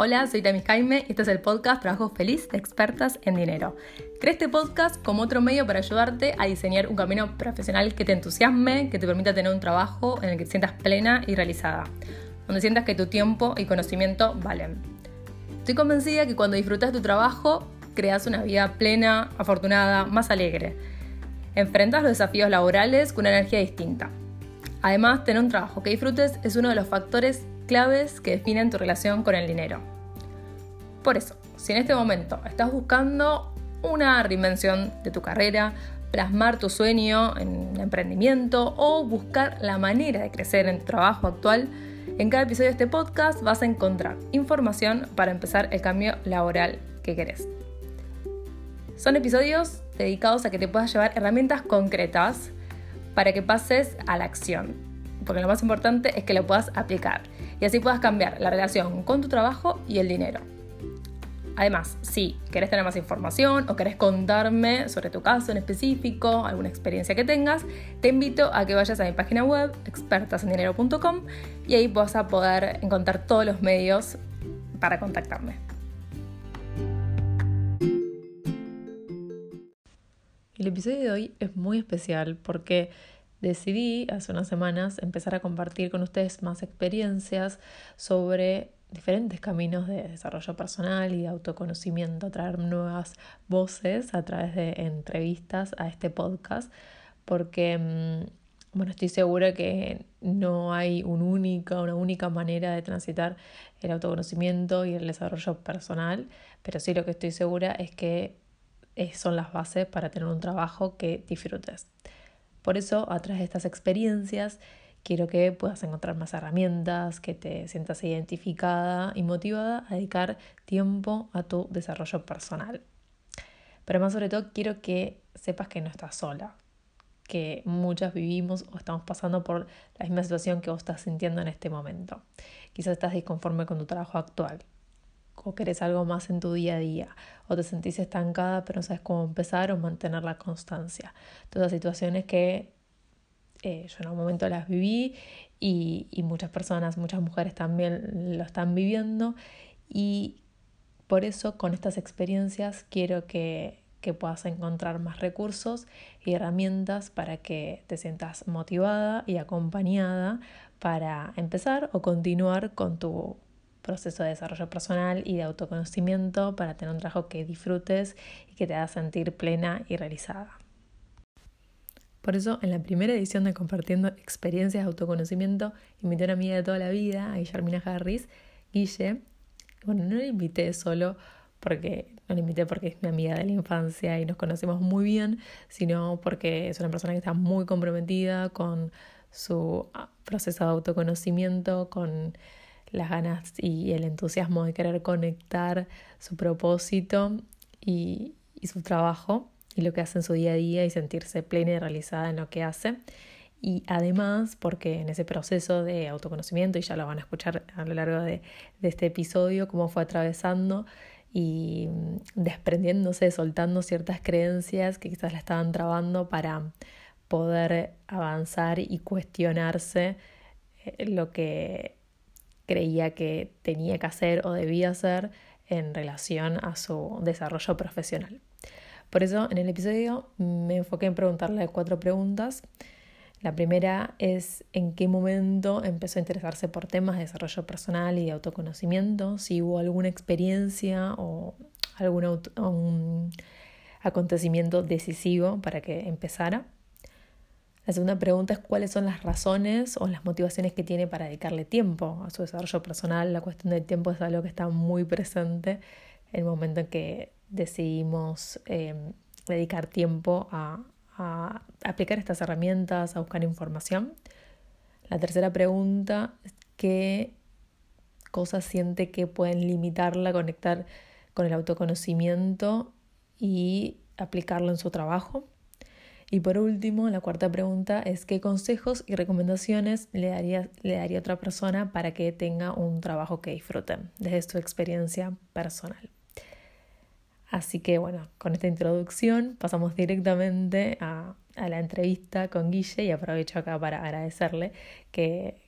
Hola, soy Tamis Jaime y este es el podcast Trabajo Feliz de Expertas en Dinero. Creé este podcast como otro medio para ayudarte a diseñar un camino profesional que te entusiasme, que te permita tener un trabajo en el que te sientas plena y realizada, donde sientas que tu tiempo y conocimiento valen. Estoy convencida que cuando disfrutas tu trabajo, creas una vida plena, afortunada, más alegre. Enfrentas los desafíos laborales con una energía distinta. Además, tener un trabajo que disfrutes es uno de los factores claves que definen tu relación con el dinero. Por eso, si en este momento estás buscando una reinvención de tu carrera, plasmar tu sueño en un emprendimiento o buscar la manera de crecer en tu trabajo actual, en cada episodio de este podcast vas a encontrar información para empezar el cambio laboral que querés. Son episodios dedicados a que te puedas llevar herramientas concretas para que pases a la acción, porque lo más importante es que lo puedas aplicar y así puedas cambiar la relación con tu trabajo y el dinero. Además, si querés tener más información o querés contarme sobre tu caso en específico, alguna experiencia que tengas, te invito a que vayas a mi página web expertasendinero.com y ahí vas a poder encontrar todos los medios para contactarme. El episodio de hoy es muy especial porque decidí hace unas semanas empezar a compartir con ustedes más experiencias sobre diferentes caminos de desarrollo personal y de autoconocimiento, traer nuevas voces a través de entrevistas a este podcast, porque mm, bueno, estoy segura que no hay un única, una única manera de transitar el autoconocimiento y el desarrollo personal, pero sí lo que estoy segura es que son las bases para tener un trabajo que disfrutes. Por eso, a través de estas experiencias, quiero que puedas encontrar más herramientas, que te sientas identificada y motivada a dedicar tiempo a tu desarrollo personal. Pero más sobre todo, quiero que sepas que no estás sola, que muchas vivimos o estamos pasando por la misma situación que vos estás sintiendo en este momento. Quizás estás disconforme con tu trabajo actual, o querés algo más en tu día a día, o te sentís estancada pero no sabes cómo empezar o mantener la constancia. Todas situaciones que eh, yo en un momento las viví y, y muchas personas, muchas mujeres también lo están viviendo y por eso con estas experiencias quiero que, que puedas encontrar más recursos y herramientas para que te sientas motivada y acompañada para empezar o continuar con tu proceso de desarrollo personal y de autoconocimiento para tener un trabajo que disfrutes y que te haga sentir plena y realizada. Por eso, en la primera edición de Compartiendo Experiencias de Autoconocimiento, invité a una amiga de toda la vida, a Guillermina Harris, Guille. Bueno, no la invité solo porque no la invité porque es mi amiga de la infancia y nos conocemos muy bien, sino porque es una persona que está muy comprometida con su ah, proceso de autoconocimiento, con las ganas y el entusiasmo de querer conectar su propósito y, su trabajo y lo que hace en su día a día y sentirse plena y realizada en lo que hace. Y además, porque en ese proceso de autoconocimiento, y ya lo van a escuchar a lo largo de, de este episodio, cómo fue atravesando y desprendiéndose, soltando ciertas creencias que quizás la estaban trabando para poder avanzar y cuestionarse eh, lo que creía que tenía que hacer o debía hacer en relación a su desarrollo profesional. Por eso en el episodio me enfoqué en preguntarle cuatro preguntas. La primera es en qué momento empezó a interesarse por temas de desarrollo personal y de autoconocimiento, si hubo alguna experiencia o algún acontecimiento decisivo para que empezara. La segunda pregunta es cuáles son las razones o las motivaciones que tiene para dedicarle tiempo a su desarrollo personal. La cuestión del tiempo es algo que está muy presente en el momento en que decidimos eh, dedicar tiempo a, a aplicar estas herramientas, a buscar información. La tercera pregunta es qué cosas siente que pueden limitarla, conectar con el autoconocimiento y aplicarlo en su trabajo. Y por último, la cuarta pregunta es qué consejos y recomendaciones le daría, le daría a otra persona para que tenga un trabajo que disfruten desde su experiencia personal. Así que bueno, con esta introducción pasamos directamente a, a la entrevista con Guille y aprovecho acá para agradecerle que,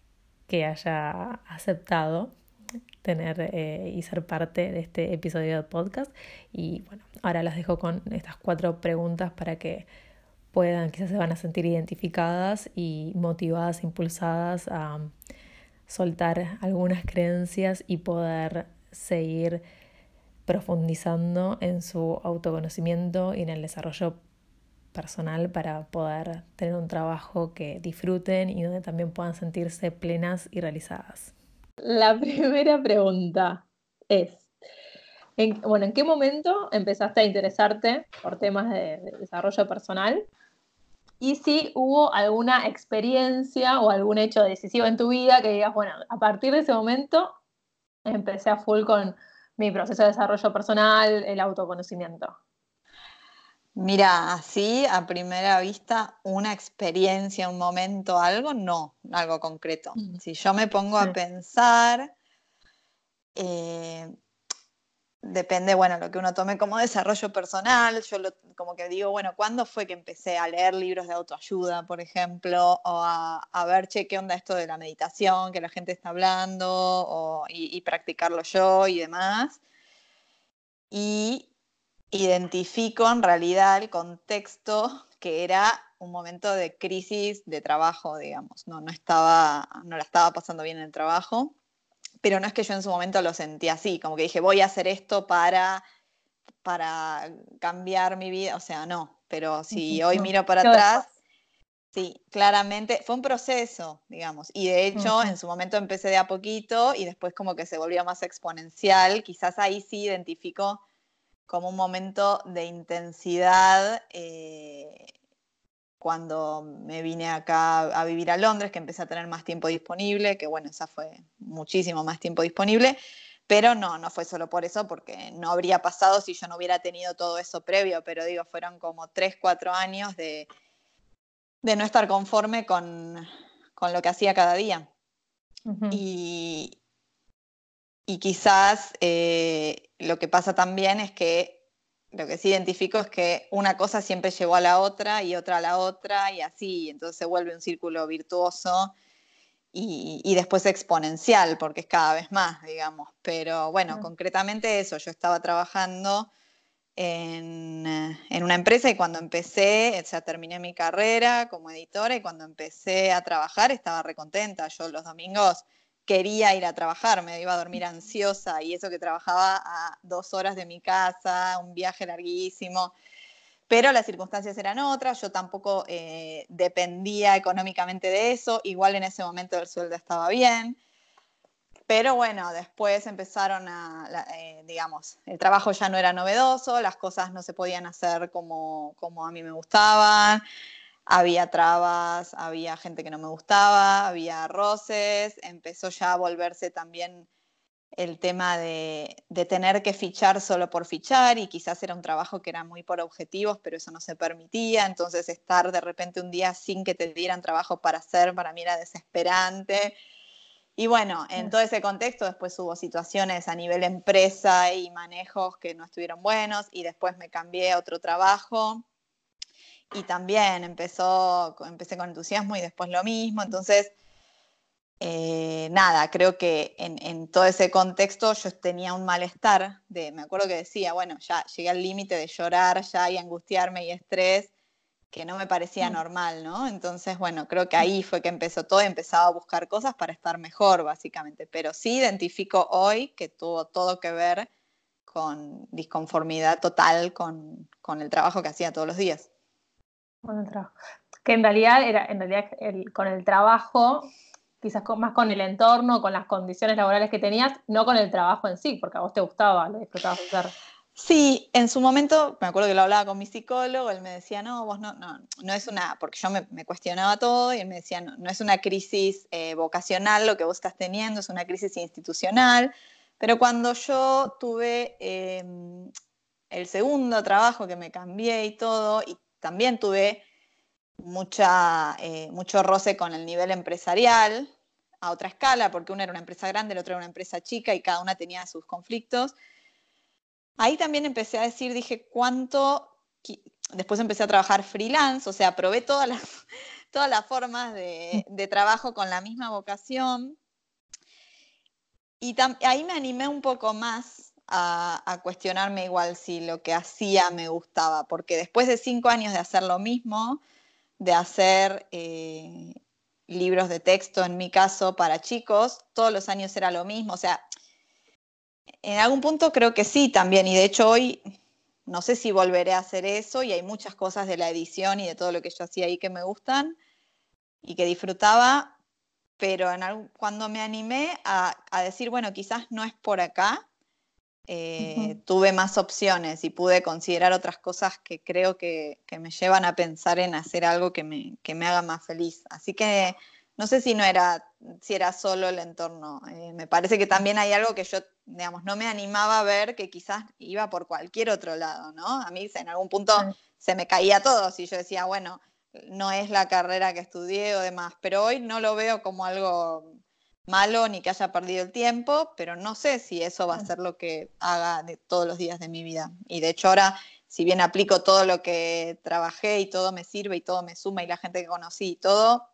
que haya aceptado tener eh, y ser parte de este episodio de podcast. Y bueno, ahora las dejo con estas cuatro preguntas para que puedan, quizás se van a sentir identificadas y motivadas, impulsadas a soltar algunas creencias y poder seguir profundizando en su autoconocimiento y en el desarrollo personal para poder tener un trabajo que disfruten y donde también puedan sentirse plenas y realizadas. La primera pregunta es, ¿en, bueno, ¿en qué momento empezaste a interesarte por temas de, desarrollo personal? Y si hubo alguna experiencia o algún hecho decisivo en tu vida que digas, bueno, a partir de ese momento empecé a full con mi proceso de desarrollo personal, el autoconocimiento. Mira, así a primera vista, una experiencia, un momento, algo, no, algo concreto. Mm. Si yo me pongo a pensar, eh, depende, bueno, lo que uno tome como desarrollo personal. Yo como que digo, bueno, ¿cuándo fue que empecé a leer libros de autoayuda, por ejemplo? O a, ver, che, ¿qué onda esto de la meditación que la gente está hablando? y, y practicarlo yo y demás. Y identifico en realidad el contexto que era un momento de crisis de trabajo, digamos. No, no, estaba, no la estaba pasando bien en el trabajo, pero no es que yo en su momento lo sentí así, como que dije, voy a hacer esto para, para cambiar mi vida, o sea, no, pero si hoy miro para atrás, sí, claramente fue un proceso, digamos, y de hecho en su momento empecé de a poquito y después como que se volvió más exponencial, quizás ahí sí identifico como un momento de intensidad eh, cuando me vine acá a vivir a Londres, que empecé a tener más tiempo disponible, que bueno, esa fue muchísimo más tiempo disponible, pero no, no fue solo por eso, porque no habría pasado si yo no hubiera tenido todo eso previo, pero digo, fueron como tres, cuatro años de, de no estar conforme con, con, lo que hacía cada día. y, y quizás eh, lo que pasa también es que lo que sí identifico es que una cosa siempre llevó a la otra y otra a la otra y así, entonces se vuelve un círculo virtuoso y, después exponencial, porque es cada vez más, digamos. Pero bueno, concretamente eso, yo estaba trabajando en, en, una empresa y cuando empecé, o sea, terminé mi carrera como editora y cuando empecé a trabajar estaba recontenta. Yo los domingos quería ir a trabajar, me iba a dormir ansiosa y eso que trabajaba a dos horas de mi casa, un viaje larguísimo. Pero las circunstancias eran otras, yo tampoco eh, dependía económicamente de eso, igual en ese momento el sueldo estaba bien. Pero bueno, después empezaron a, eh, digamos, el trabajo ya no era novedoso, las cosas no se podían hacer como, como a mí me gustaban, había trabas, había gente que no me gustaba, había roces, empezó ya a volverse también el tema de, tener que fichar solo por fichar y quizás era un trabajo que era muy por objetivos, pero eso no se permitía, entonces estar de repente un día sin que te dieran trabajo para hacer, para mí era desesperante. Y bueno, en todo ese contexto después hubo situaciones a nivel empresa y manejos que no estuvieron buenos y después me cambié a otro trabajo y también empezó, empecé con entusiasmo y después lo mismo. Entonces, eh, nada, creo que en, todo ese contexto yo tenía un malestar, de, me acuerdo que decía, bueno, ya llegué al límite de llorar ya y angustiarme y estrés, que no me parecía mm. normal, ¿no? Entonces, bueno, creo que ahí fue que empezó todo, empezaba a buscar cosas para estar mejor, básicamente, pero sí identifico hoy que tuvo todo que ver con disconformidad total con el trabajo que hacía todos los días. Con el trabajo. Que en realidad era, en realidad con el trabajo, quizás más con el entorno, con las condiciones laborales que tenías, no con el trabajo en sí, porque a vos te gustaba, lo disfrutabas hacer. Sí, en su momento, me acuerdo que lo hablaba con mi psicólogo, él me decía, no, vos no, no, no es una, porque yo me, cuestionaba todo y él me decía, no, no es una crisis eh, vocacional lo que vos estás teniendo, es una crisis institucional. Pero cuando yo tuve em, el segundo trabajo que me cambié y todo, y también tuve mucha, eh, mucho roce con el nivel empresarial a otra escala, porque una era una empresa grande, la otra era una empresa chica y cada una tenía sus conflictos. Ahí también empecé a decir, dije, ¿cuánto? Después empecé a trabajar freelance, o sea, probé todas las, todas las formas de, de trabajo con la misma vocación. y ahí me animé un poco más a, cuestionarme igual si lo que hacía me gustaba, porque después de cinco años de hacer lo mismo, de hacer eh, libros de texto, en mi caso, para chicos, todos los años era lo mismo, o sea, en algún punto creo que sí también, y de hecho hoy no sé si volveré a hacer eso, y hay muchas cosas de la edición y de todo lo que yo hacía ahí que me gustan y que disfrutaba, pero cuando me animé a, decir, bueno, quizás no es por acá, eh, tuve más opciones y pude considerar otras cosas que creo que, me llevan a pensar en hacer algo que me, me, haga más feliz. Así que no sé si no era, si era solo el entorno. Eh, me parece que también hay algo que yo, digamos, no me animaba a ver que quizás iba por cualquier otro lado, ¿no? A mí en algún punto se me caía todo si yo decía, bueno, no es la carrera que estudié o demás, pero hoy no lo veo como algo malo ni que haya perdido el tiempo, pero no sé si eso va a ser lo que haga de todos los días de mi vida. Y de hecho ahora, si bien aplico todo lo que trabajé y todo me sirve y todo me suma y la gente que conocí y todo,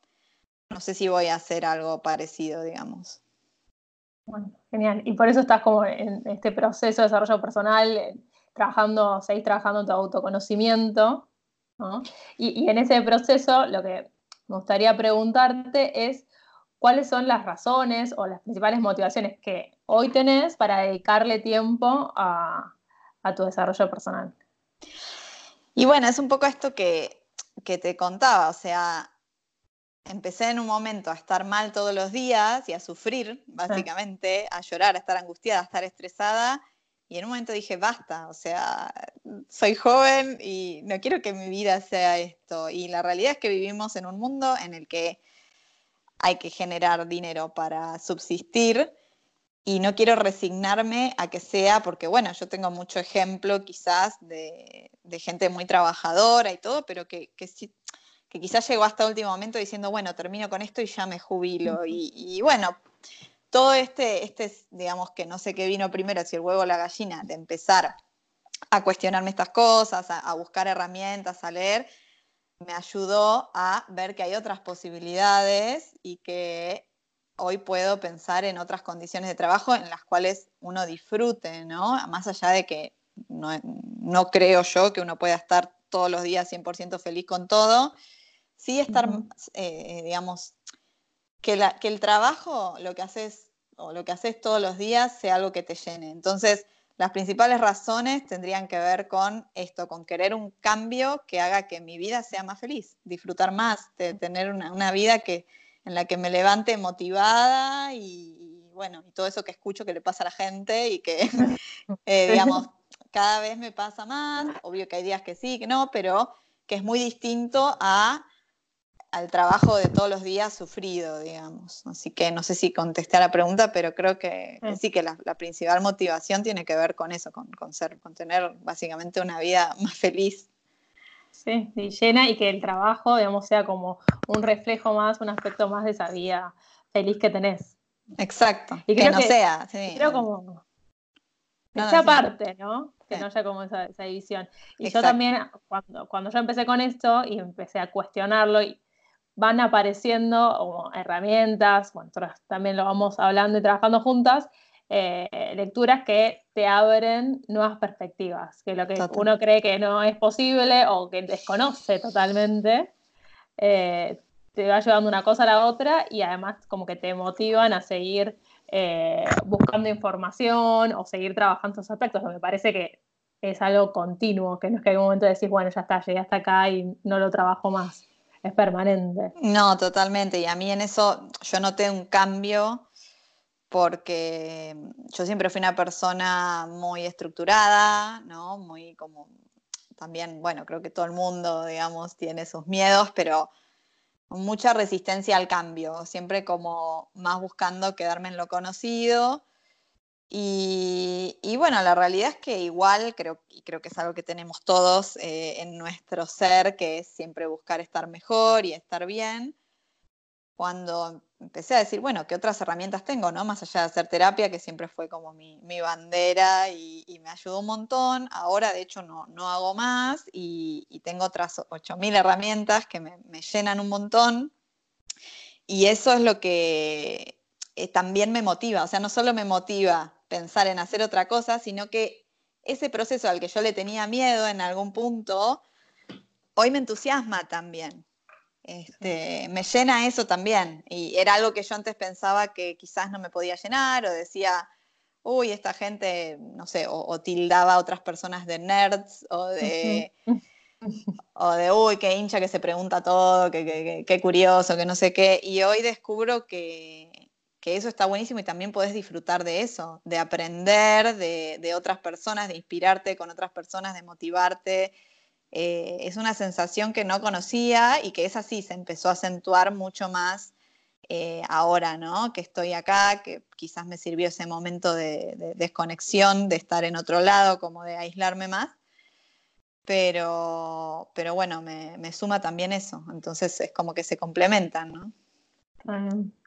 no sé si voy a hacer algo parecido, digamos. Bueno, genial. Y por eso estás como en este proceso de desarrollo personal, eh, trabajando, seguís trabajando en tu autoconocimiento, y, en ese proceso lo que me gustaría preguntarte es cuáles son las razones o las principales motivaciones que hoy tenés para dedicarle tiempo a, tu desarrollo personal. Y bueno, es un poco esto que, te contaba, o sea, empecé en un momento a estar mal todos los días y a sufrir, básicamente, a llorar, a estar angustiada, a estar estresada, y en un momento dije, basta, o sea, soy joven y no quiero que mi vida sea esto. Y la realidad es que vivimos en un mundo en el que hay que generar dinero para subsistir y no quiero resignarme a que sea, porque bueno, yo tengo mucho ejemplo quizás de, gente muy trabajadora y todo, pero que, que, que quizás llegó hasta último momento diciendo, bueno, termino con esto y ya me jubilo. y, y bueno, todo este, este, digamos que no sé qué vino primero, si el huevo o la gallina, de empezar a cuestionarme estas cosas, a, buscar herramientas, a leer, me ayudó a ver que hay otras posibilidades y que hoy puedo pensar en otras condiciones de trabajo en las cuales uno disfrute, ¿no? Más allá de que no, creo yo que uno pueda estar todos los días 100% feliz con todo, sí estar, eh, digamos, que, que el trabajo, lo que haces o lo que haces todos los días, sea algo que te llene. Entonces, las principales razones tendrían que ver con esto, con querer un cambio que haga que mi vida sea más feliz, disfrutar más, de tener una, vida que, en la que me levante motivada y, bueno, y todo eso que escucho que le pasa a la gente y que, eh, digamos, cada vez me pasa más, obvio que hay días que sí, que no, pero que es muy distinto a al trabajo de todos los días sufrido, digamos. Así que no sé si contesté a la pregunta, pero creo que, sí, que la, principal motivación tiene que ver con eso, con, ser, con tener básicamente una vida más feliz. Sí, llena y que el trabajo, digamos, sea como un reflejo más, un aspecto más de esa vida feliz que tenés. Exacto, y que no sea. Sí. Creo como esa parte, ¿no? Que no haya como esa, división. Y yo también, cuando, cuando yo empecé con esto y empecé a cuestionarlo, y van apareciendo herramientas, bueno, nosotros también lo vamos hablando y trabajando juntas, eh, lecturas que te abren nuevas perspectivas, que lo que uno cree que no es posible o que desconoce totalmente, eh, te va llevando una cosa a la otra y además como que te motivan a seguir eh, buscando información o seguir trabajando esos aspectos, que me parece que es algo continuo, que no es que hay un momento decís, bueno, ya está, llegué hasta acá y no lo trabajo más es permanente. No, totalmente. Y a mí en eso yo noté un cambio porque yo siempre fui una persona muy estructurada, ¿no? Muy como también, bueno, creo que todo el mundo, digamos, tiene sus miedos, pero mucha resistencia al cambio, siempre como más buscando quedarme en lo conocido y, bueno, la realidad es que igual creo, y creo que es algo que tenemos todos eh, en nuestro ser, que es siempre buscar estar mejor y estar bien. Cuando empecé a decir, bueno, ¿qué otras herramientas tengo, no? Más allá de hacer terapia, que siempre fue como mi, bandera y, me ayudó un montón. Ahora, de hecho, no, no hago más y, tengo otras 8.000 herramientas que me, llenan un montón. Y eso es lo que eh, también me motiva. O sea, no solo me motiva pensar en hacer otra cosa, sino que ese proceso al que yo le tenía miedo en algún punto, hoy me entusiasma también. Este, me llena eso también. Y era algo que yo antes pensaba que quizás no me podía llenar o decía, uy, esta gente, no sé, o, tildaba a otras personas de nerds o de, o de, uy, qué hincha que se pregunta todo, qué, curioso, que no sé qué. Y hoy descubro que, eso está buenísimo y también podés disfrutar de eso, de aprender de, otras personas, de inspirarte con otras personas, de motivarte. Eh, es una sensación que no conocía y que es así, se empezó a acentuar mucho más eh, ahora, ¿no? Que estoy acá, que quizás me sirvió ese momento de, desconexión, de estar en otro lado, como de aislarme más. Pero, pero bueno, me, suma también eso. Entonces es como que se complementan, ¿no?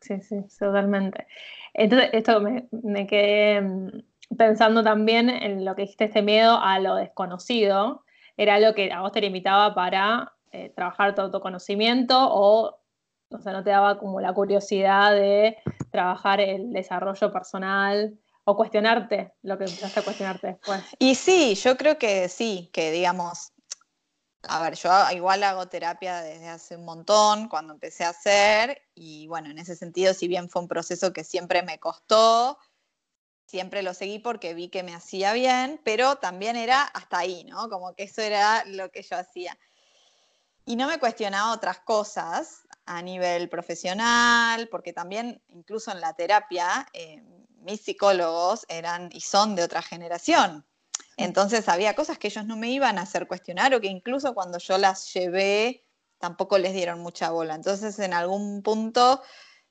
Sí, sí, totalmente. Entonces, esto me, me quedé mm, pensando también en lo que dijiste, este miedo a lo desconocido. Era lo que a vos te limitaba para eh, trabajar tu autoconocimiento o o sea, no te daba como la curiosidad de trabajar el desarrollo personal o cuestionarte lo que empezaste a cuestionarte después. Y sí, yo creo que sí, que digamos, a ver, yo igual hago terapia desde hace un montón, cuando empecé a hacer, y bueno, en ese sentido, si bien fue un proceso que siempre me costó, siempre lo seguí porque vi que me hacía bien, pero también era hasta ahí, ¿no? Como que eso era lo que yo hacía. Y no me cuestionaba otras cosas, a nivel profesional, porque también incluso en la terapia eh, mis psicólogos eran y son de otra generación. Entonces había cosas que ellos no me iban a hacer cuestionar o que incluso cuando yo las llevé tampoco les dieron mucha bola. Entonces en algún punto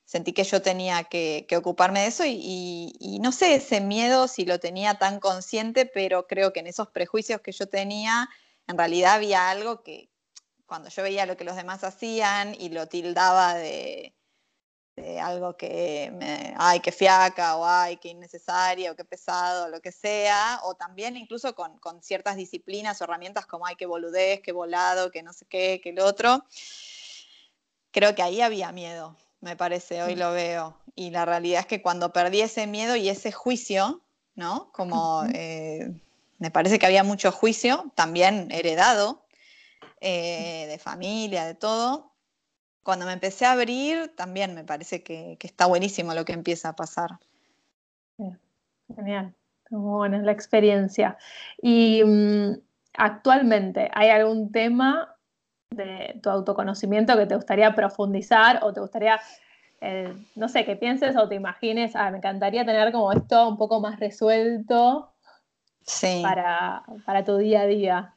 sentí que yo tenía que, ocuparme de eso y, no sé ese miedo si lo tenía tan consciente, pero creo que en esos prejuicios que yo tenía en realidad había algo que, cuando yo veía lo que los demás hacían y lo tildaba de, algo que me, ay, qué fiaca, o ay, qué innecesario, o qué pesado, o lo que sea, o también incluso con, ciertas disciplinas o herramientas como ay, qué boludez, qué volado, que no sé qué, que el otro. Creo que ahí había miedo, me parece, hoy lo veo. Y la realidad es que cuando perdí ese miedo y ese juicio, ¿no? Como eh, me parece que había mucho juicio, también heredado, eh, de familia, de todo. Cuando me empecé a abrir, también me parece que, está buenísimo lo que empieza a pasar. Genial, muy buena la experiencia. Y mm, actualmente, ¿hay algún tema de tu autoconocimiento que te gustaría profundizar o te gustaría, eh, no sé, que pienses o te imagines, ah, me encantaría tener como esto un poco más resuelto para, para tu día a día?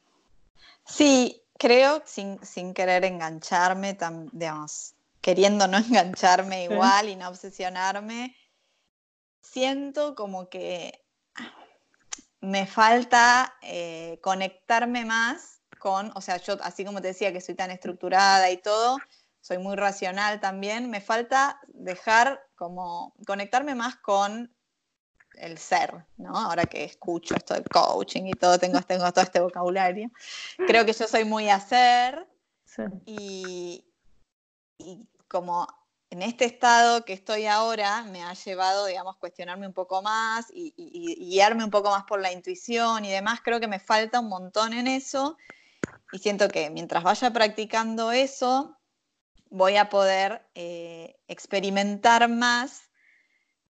Sí, creo, sin, querer engancharme, digamos, queriendo no engancharme igual y no obsesionarme, siento como que me falta eh, conectarme más con, o sea, yo así como te decía que soy tan estructurada y todo, soy muy racional también, me falta dejar como conectarme más con el ser, ¿no? Ahora que escucho esto del coaching y todo, tengo, tengo todo este vocabulario. Creo que yo soy muy hacer y, como en este estado que estoy ahora me ha llevado, digamos, cuestionarme un poco más y, guiarme un poco más por la intuición y demás. Creo que me falta un montón en eso y siento que mientras vaya practicando eso, voy a poder eh, experimentar más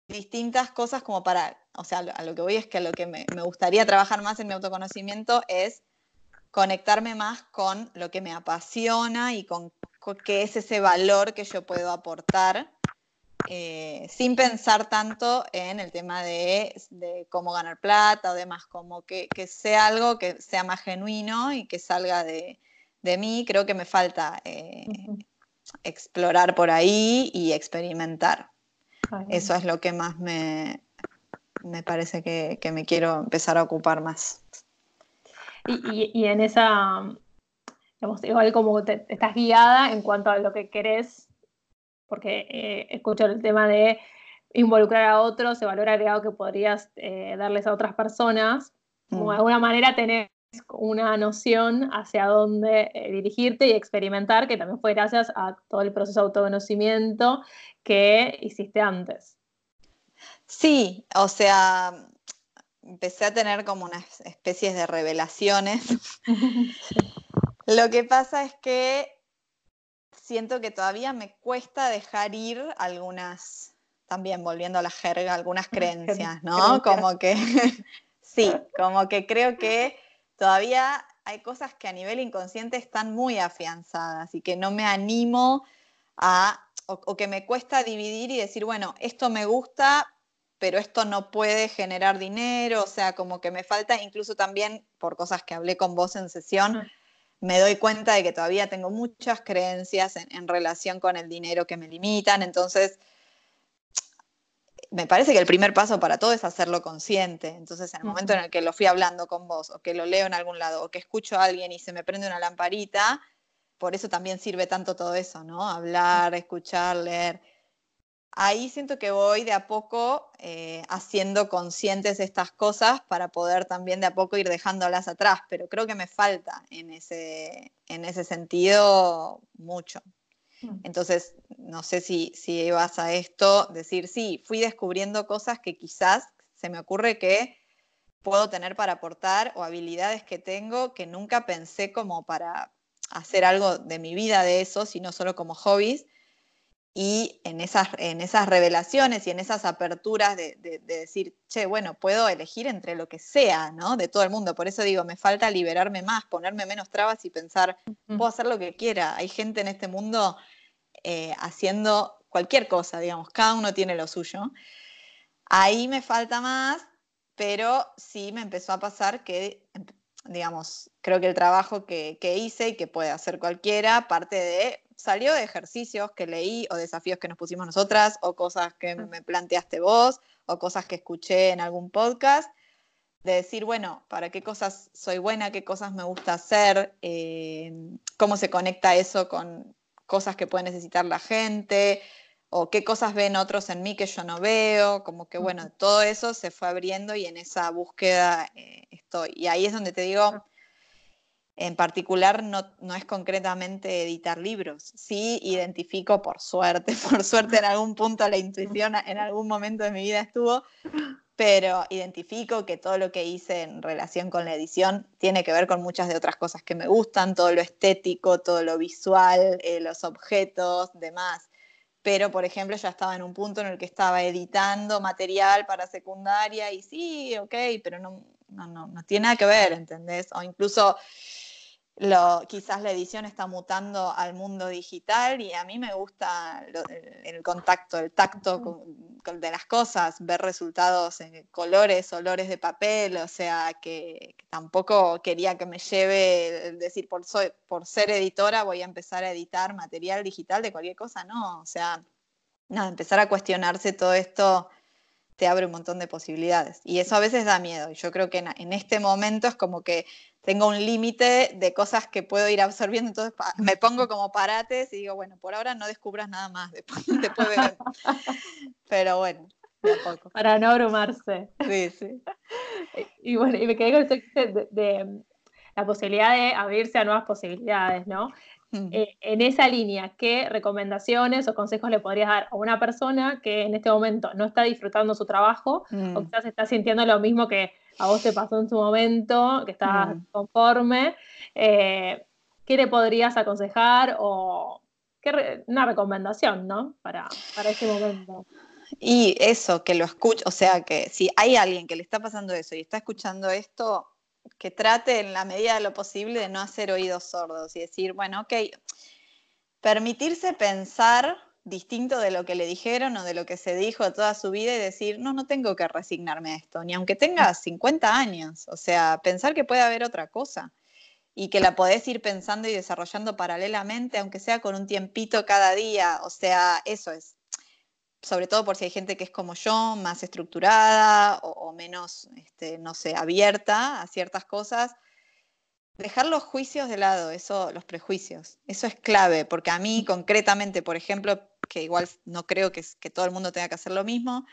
distintas cosas como para, o sea, a lo que voy es que a lo que me, gustaría trabajar más en mi autoconocimiento es conectarme más con lo que me apasiona y con, qué es ese valor que yo puedo aportar, eh, sin pensar tanto en el tema de, cómo ganar plata o demás, como que, sea algo que sea más genuino y que salga de, mí. Creo que me falta eh, explorar por ahí y experimentar. Eso es lo que más me, me parece que, me quiero empezar a ocupar más. Y, en esa, digamos, igual como te, estás guiada en cuanto a lo que querés, porque eh, escucho el tema de involucrar a otros, el valor agregado que podrías eh, darles a otras personas, como de mm. alguna manera tenés una noción hacia dónde eh, dirigirte y experimentar, que también fue gracias a todo el proceso de autoconocimiento que hiciste antes. Sí, o sea, empecé a tener como unas especies de revelaciones. Lo que pasa es que siento que todavía me cuesta dejar ir algunas, también volviendo a la jerga, algunas creencias, ¿no? Como que, sí, como que creo que todavía hay cosas que a nivel inconsciente están muy afianzadas y que no me animo a, o, que me cuesta dividir y decir, bueno, esto me gusta, pero esto no puede generar dinero, o sea, como que me falta, incluso también por cosas que hablé con vos en sesión, me doy cuenta de que todavía tengo muchas creencias en, relación con el dinero que me limitan, entonces me parece que el primer paso para todo es hacerlo consciente. Entonces, en el momento en el que lo fui hablando con vos, o que lo leo en algún lado, o que escucho a alguien y se me prende una lamparita, por eso también sirve tanto todo eso, ¿no? Hablar, escuchar, leer ahí siento que voy de a poco eh, haciendo conscientes estas cosas para poder también de a poco ir dejándolas atrás, pero creo que me falta en ese, en ese sentido mucho. Mm. Entonces, no sé si, si vas a esto, decir, sí, fui descubriendo cosas que quizás se me ocurre que puedo tener para aportar o habilidades que tengo que nunca pensé como para hacer algo de mi vida de eso, sino solo como hobbies y en esas, en esas revelaciones y en esas aperturas de, decir, che, bueno, puedo elegir entre lo que sea, ¿no? De todo el mundo. Por eso digo, me falta liberarme más, ponerme menos trabas y pensar, puedo hacer lo que quiera. Hay gente en este mundo eh, haciendo cualquier cosa, digamos, cada uno tiene lo suyo. Ahí me falta más, pero sí me empezó a pasar que, digamos, creo que el trabajo que, que hice y que puede hacer cualquiera, parte de salió de ejercicios que leí o desafíos que nos pusimos nosotras o cosas que me planteaste vos o cosas que escuché en algún podcast, de decir, bueno, para qué cosas soy buena, qué cosas me gusta hacer, eh, cómo se conecta eso con cosas que puede necesitar la gente o qué cosas ven otros en mí que yo no veo, como que bueno, todo eso se fue abriendo y en esa búsqueda eh, estoy. Y ahí es donde te digo, en particular no, no, es concretamente editar libros. Sí identifico, por suerte, por suerte en algún punto la intuición en algún momento de mi vida estuvo, pero identifico que todo lo que hice en relación con la edición tiene que ver con muchas de otras cosas que me gustan, todo lo estético, todo lo visual, eh, los objetos, demás. Pero, por ejemplo, ya estaba en un punto en el que estaba editando material para secundaria y sí, ok, pero no, no, no, no tiene nada que ver, ¿entendés? O incluso quizás la edición está mutando al mundo digital y a mí me gusta el, contacto, el tacto de las cosas, ver resultados en colores, olores de papel, o sea, que, tampoco quería que me lleve, decir, por, por ser editora voy a empezar a editar material digital de cualquier cosa, no, o sea, no, empezar a cuestionarse todo esto te abre un montón de posibilidades. Y eso a veces da miedo. Y yo creo que en este momento es como que tengo un límite de cosas que puedo ir absorbiendo, entonces me pongo como parates y digo, bueno, por ahora no descubras nada más, después, después. Pero bueno, poco. Para no abrumarse. Sí, sí. Y bueno, y me quedé con el de, de, la posibilidad de abrirse a nuevas posibilidades, ¿no? Mm. Eh, en esa línea, ¿qué recomendaciones o consejos le podrías dar a una persona que en este momento no está disfrutando su trabajo o mm. quizás está sintiendo lo mismo que a vos te pasó en su momento, que estabas mm. conforme, eh, ¿qué le podrías aconsejar o qué una recomendación, ¿no? Para, para ese momento. Y eso, que lo escuche, o sea, que si hay alguien que le está pasando eso y está escuchando esto, que trate en la medida de lo posible de no hacer oídos sordos y decir, bueno, ok, permitirse pensar distinto de lo que le dijeron o de lo que se dijo toda su vida y decir, no, no tengo que resignarme a esto, ni aunque tenga 50 años, o sea, pensar que puede haber otra cosa y que la podés ir pensando y desarrollando paralelamente, aunque sea con un tiempito cada día, o sea, eso es, sobre todo por si hay gente que es como yo, más estructurada o, menos, este, no sé, abierta a ciertas cosas, dejar los juicios de lado, eso, los prejuicios, eso es clave, porque a mí concretamente, por ejemplo, que igual no creo que, que todo el mundo tenga que hacer lo mismo,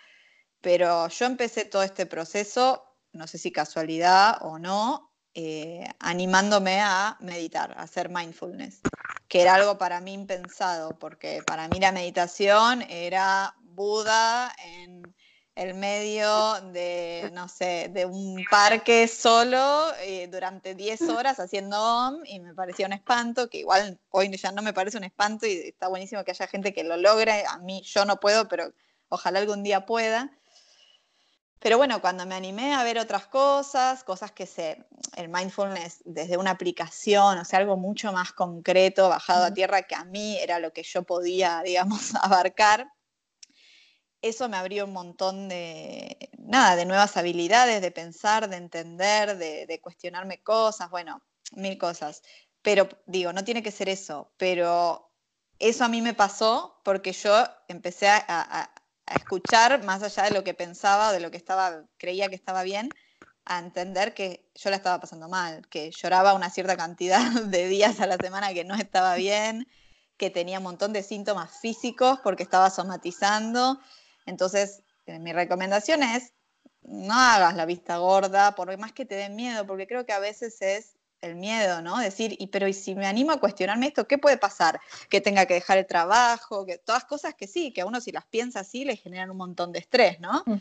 pero yo empecé todo este proceso, no sé si casualidad o no, eh, animándome a meditar, a hacer mindfulness, que era algo para mí impensado, porque para mí la meditación era Buda en el medio de, no sé, de un parque solo eh, durante 10 horas haciendo OM y me parecía un espanto, que igual hoy ya no me parece un espanto y está buenísimo que haya gente que lo logre, a mí yo no puedo, pero ojalá algún día pueda. Pero bueno, cuando me animé a ver otras cosas, cosas que se, el mindfulness desde una aplicación, o sea, algo mucho más concreto, bajado a tierra, que a mí era lo que yo podía, digamos, abarcar, eso me abrió un montón de, nada, de nuevas habilidades, de pensar, de entender, de, cuestionarme cosas, bueno, mil cosas. Pero digo, no tiene que ser eso, pero eso a mí me pasó porque yo empecé a, escuchar más allá de lo que pensaba, de lo que estaba, creía que estaba bien, a entender que yo la estaba pasando mal, que lloraba una cierta cantidad de días a la semana que no estaba bien, que tenía un montón de síntomas físicos porque estaba somatizando. Entonces, eh, mi recomendación es, no hagas la vista gorda, por más que te den miedo, porque creo que a veces es el miedo, ¿no? Decir, y pero ¿y si me animo a cuestionarme esto, qué puede pasar? Que tenga que dejar el trabajo, que todas cosas que sí, que a uno si las piensa así le generan un montón de estrés, ¿no? Mm.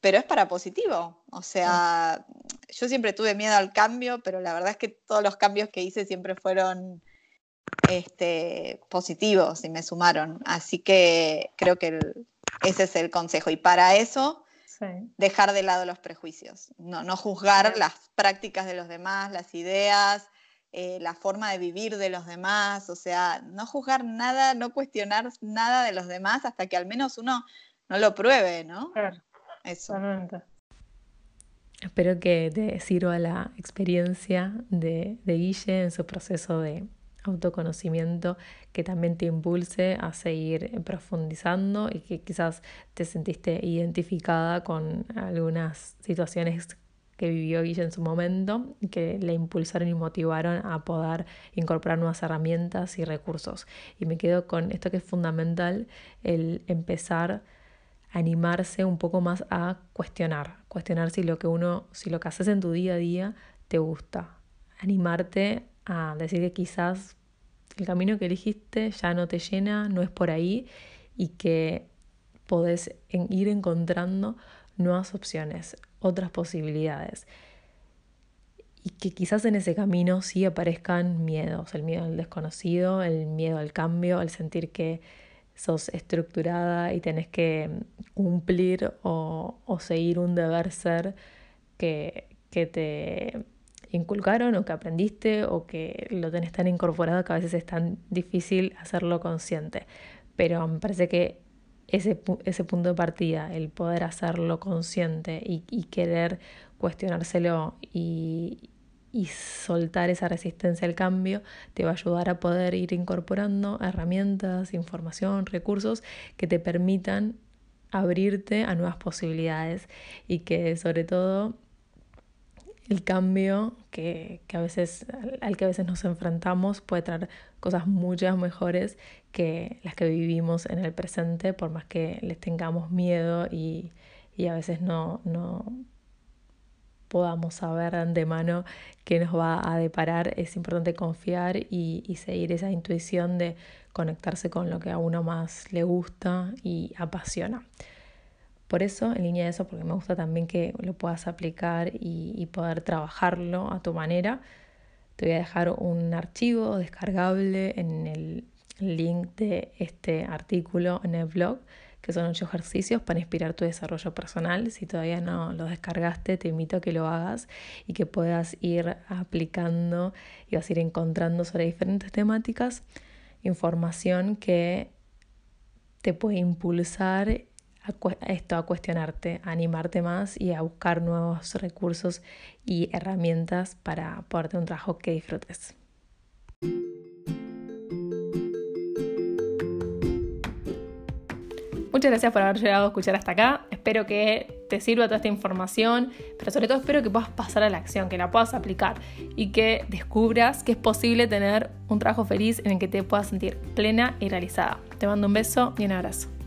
Pero es para positivo. O sea, yo siempre tuve miedo al cambio, pero la verdad es que todos los cambios que hice siempre fueron este, positivos y me sumaron. Así que creo que el, ese es el consejo. Y para eso, dejar de lado los prejuicios, no, no juzgar las prácticas de los demás, las ideas, eh, la forma de vivir de los demás, o sea, no juzgar nada, no cuestionar nada de los demás hasta que al menos uno no lo pruebe, ¿no? Claro. Eso. Espero que te sirva la experiencia de, de Guille en su proceso de autoconocimiento que también te impulse a seguir profundizando y que quizás te sentiste identificada con algunas situaciones que vivió Guille en su momento, que le impulsaron y motivaron a poder incorporar nuevas herramientas y recursos. Y me quedo con esto que es fundamental, el empezar a animarse un poco más a cuestionar, cuestionar si lo que uno, si lo que haces en tu día a día te gusta, animarte a decir que quizás el camino que elegiste ya no te llena, no es por ahí y que podés ir encontrando nuevas opciones, otras posibilidades. Y que quizás en ese camino sí aparezcan miedos, el miedo al desconocido, el miedo al cambio, el sentir que sos estructurada y tenés que cumplir o, seguir un deber ser que, que te inculcaron o que aprendiste o que lo tenés tan incorporado que a veces es tan difícil hacerlo consciente. Pero me parece que ese, ese punto de partida, el poder hacerlo consciente y, querer cuestionárselo y, y soltar esa resistencia al cambio te va a ayudar a poder ir incorporando herramientas, información, recursos que te permitan abrirte a nuevas posibilidades y que sobre todo el cambio que, a veces, al que a veces nos enfrentamos puede traer cosas muchas mejores que las que vivimos en el presente, por más que les tengamos miedo y, a veces no, no podamos saber de antemano qué nos va a deparar, es importante confiar y, y, seguir esa intuición de conectarse con lo que a uno más le gusta y apasiona. Por eso, en línea de eso, porque me gusta también que lo puedas aplicar y, poder trabajarlo a tu manera, te voy a dejar un archivo descargable en el link de este artículo en el blog, que son ocho ejercicios para inspirar tu desarrollo personal. Si todavía no lo descargaste, te invito a que lo hagas y que puedas ir aplicando y vas a ir encontrando sobre diferentes temáticas información que te puede impulsar esto, a cuestionarte, a animarte más y a buscar nuevos recursos y herramientas para poder tener un trabajo que disfrutes. Muchas gracias por haber llegado a escuchar hasta acá. Espero que te sirva toda esta información, pero sobre todo espero que puedas pasar a la acción, que la puedas aplicar y que descubras que es posible tener un trabajo feliz en el que te puedas sentir plena y realizada. Te mando un beso y un abrazo.